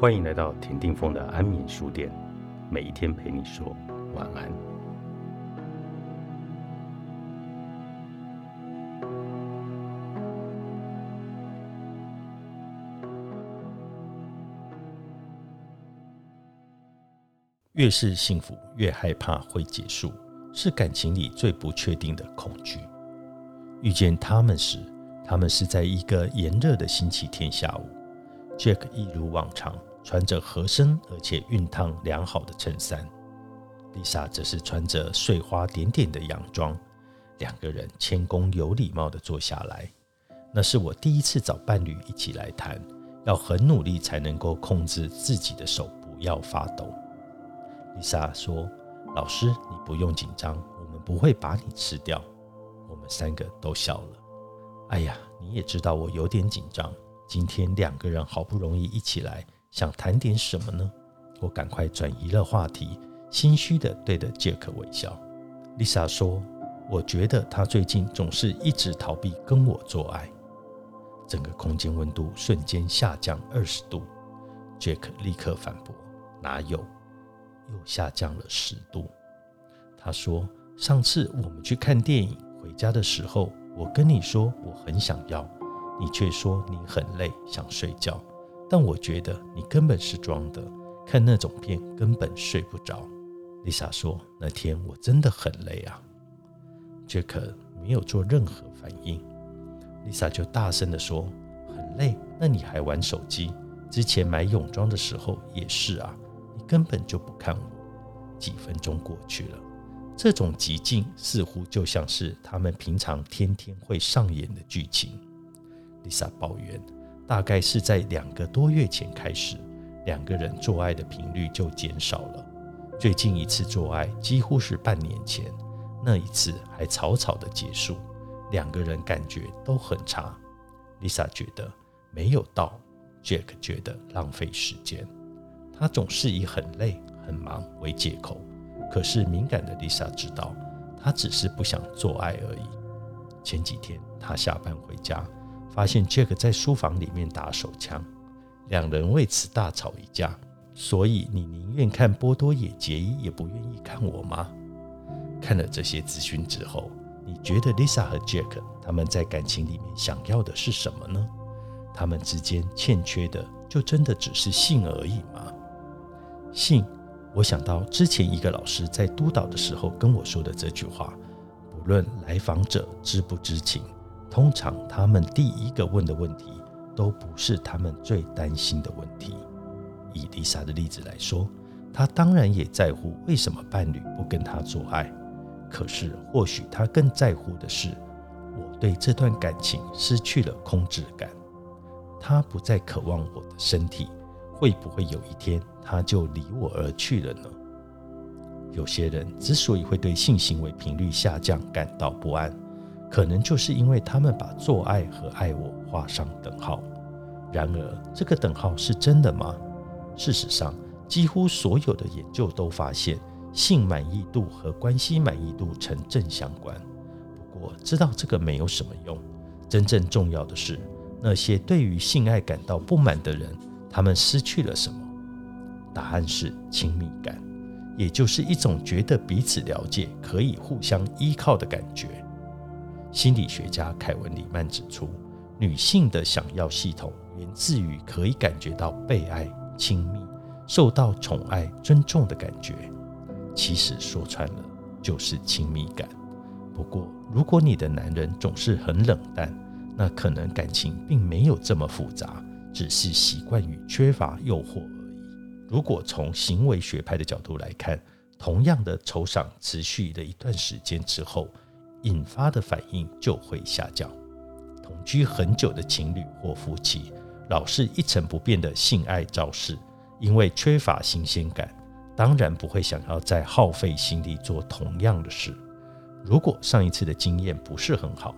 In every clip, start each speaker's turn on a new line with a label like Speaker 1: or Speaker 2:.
Speaker 1: 欢迎来到田定峰的安眠书店，每一天陪你说晚安。越是幸福，越害怕会结束，是感情里最不确定的恐惧。遇见他们时，他们是在一个炎热的星期天下午。Jack 一如往常穿着合身而且熨烫良好的衬衫丽莎则是穿着碎花点点的洋装。两个人谦恭有礼貌地坐下来。那是我第一次找伴侣一起来谈，要很努力才能够控制自己的手不要发抖。丽莎说：“老师，你不用紧张，我们不会把你吃掉。”我们三个都笑了。哎呀，你也知道我有点紧张。今天两个人好不容易一起来，想谈点什么呢？我赶快转移了话题，心虚的对着杰克微笑。Lisa 说：“我觉得他最近总是一直逃避跟我做爱。”整个空间温度瞬间下降二十度。杰克立刻反驳：“哪有？又下降了十度。”他说：“上次我们去看电影，回家的时候，我跟你说我很想要。”你却说你很累，想睡觉，但我觉得你根本是装的。看那种片根本睡不着。丽莎说：“那天我真的很累啊。”杰克没有做任何反应。丽莎就大声地说：“很累？那你还玩手机？之前买泳装的时候也是啊，你根本就不看我。”几分钟过去了，这种寂静似乎就像是他们平常天天会上演的剧情。丽莎抱怨：“大概是在两个多月前开始，两个人做爱的频率就减少了。最近一次做爱几乎是半年前，那一次还草草的结束，两个人感觉都很差。丽莎觉得没有到，Jack 觉得浪费时间。他总是以很累、很忙为借口。可是敏感的丽莎知道，他只是不想做爱而已。前几天他下班回家。”发现 Jack 在书房里面打手枪，两人为此大吵一架。所以你宁愿看波多野结衣，也不愿意看我吗？看了这些资讯之后，你觉得 Lisa 和 Jack 他们在感情里面想要的是什么呢？他们之间欠缺的就真的只是性而已吗？性，我想到之前一个老师在督导的时候跟我说的这句话：不论来访者知不知情。通常他们第一个问的问题都不是他们最担心的问题。以丽莎的例子来说，她当然也在乎为什么伴侣不跟她做爱，可是或许她更在乎的是，我对这段感情失去了控制感，他不再渴望我的身体，会不会有一天他就离我而去了呢？有些人之所以会对性行为频率下降感到不安。可能就是因为他们把做爱和爱我画上等号。然而，这个等号是真的吗？事实上，几乎所有的研究都发现，性满意度和关系满意度呈正相关。不过，知道这个没有什么用。真正重要的是，那些对于性爱感到不满的人，他们失去了什么？答案是亲密感，也就是一种觉得彼此了解、可以互相依靠的感觉。心理学家凯文·里曼指出，女性的想要系统源自于可以感觉到被爱、亲密、受到宠爱、尊重的感觉。其实说穿了，就是亲密感。不过，如果你的男人总是很冷淡，那可能感情并没有这么复杂，只是习惯于缺乏诱惑而已。如果从行为学派的角度来看，同样的酬赏持续了一段时间之后。引发的反应就会下降。同居很久的情侣或夫妻，老是一成不变的性爱招式，因为缺乏新鲜感，当然不会想要再耗费心力做同样的事。如果上一次的经验不是很好，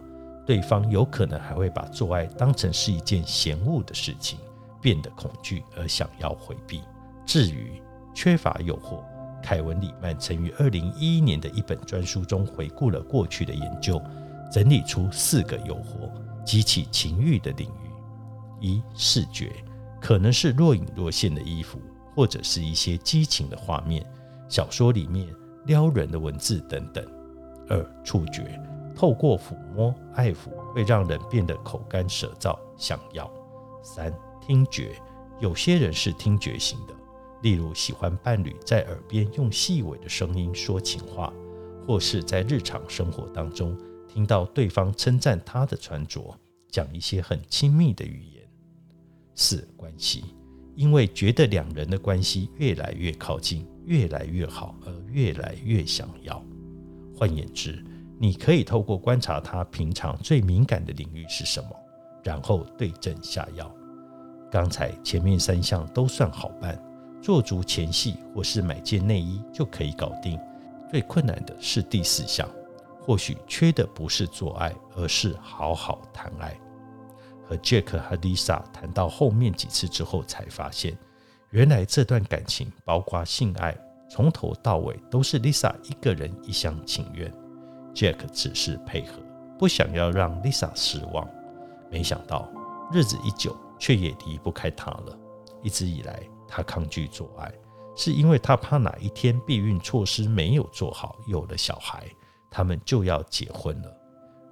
Speaker 1: 对方有可能还会把做爱当成是一件嫌恶的事情，变得恐惧而想要回避。至于缺乏诱惑，凯文·里曼曾于二零一一年的一本专书中回顾了过去的研究，整理出四个诱惑激起情欲的领域：一、视觉，可能是若隐若现的衣服，或者是一些激情的画面，小说里面撩人的文字等等。二、触觉，透过抚摸、爱抚，会让人变得口干舌燥，想要。三、听觉，有些人是听觉型的，例如喜欢伴侣在耳边用细微的声音说情话，或是在日常生活当中听到对方称赞他的穿着，讲一些很亲密的语言。四、关系，因为觉得两人的关系越来越靠近，越来越好，而越来越想要。换言之，你可以透过观察他平常最敏感的领域是什么。然后对症下药。刚才前面三项都算好办，做足前戏或是买件内衣就可以搞定。最困难的是第四项，或许缺的不是做爱，而是好好谈爱。和 Jack 和 Lisa 谈到后面几次之后，才发现原来这段感情包括性爱，从头到尾都是 Lisa 一个人一厢情愿，Jack 只是配合，不想要让 Lisa 失望。没想到日子一久，却也离不开他了。一直以来，他抗拒做爱，是因为他怕哪一天避孕措施没有做好，有了小孩，他们就要结婚了。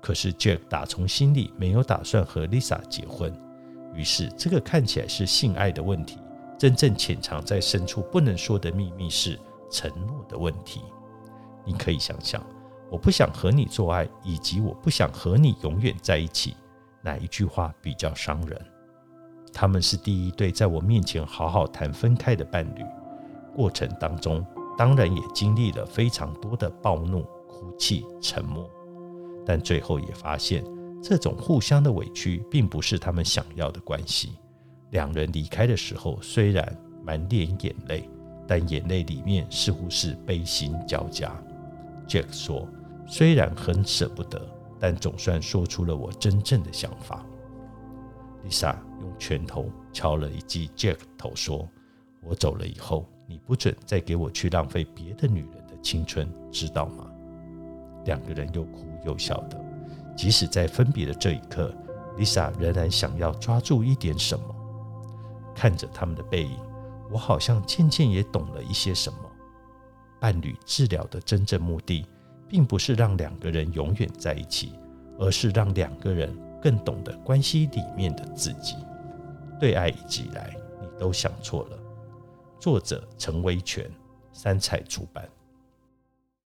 Speaker 1: 可是 Jack 打从心里没有打算和 Lisa 结婚。于是，这个看起来是性爱的问题，真正潜藏在深处不能说的秘密是承诺的问题。你可以想想，我不想和你做爱，以及我不想和你永远在一起。哪一句话比较伤人？他们是第一对在我面前好好谈分开的伴侣，过程当中当然也经历了非常多的暴怒、哭泣、沉默，但最后也发现这种互相的委屈并不是他们想要的关系。两人离开的时候，虽然满脸眼泪，但眼泪里面似乎是悲心交加。Jack 说：“虽然很舍不得。”但总算说出了我真正的想法。Lisa 用拳头敲了一记 Jack 头，说：“我走了以后，你不准再给我去浪费别的女人的青春，知道吗？”两个人又哭又笑的。即使在分别的这一刻，Lisa 仍然想要抓住一点什么。看着他们的背影，我好像渐渐也懂了一些什么。伴侣治疗的真正目的。并不是让两个人永远在一起，而是让两个人更懂得关系里面的自己。对爱一直以来，你都想错了。作者陈威全，三彩出版。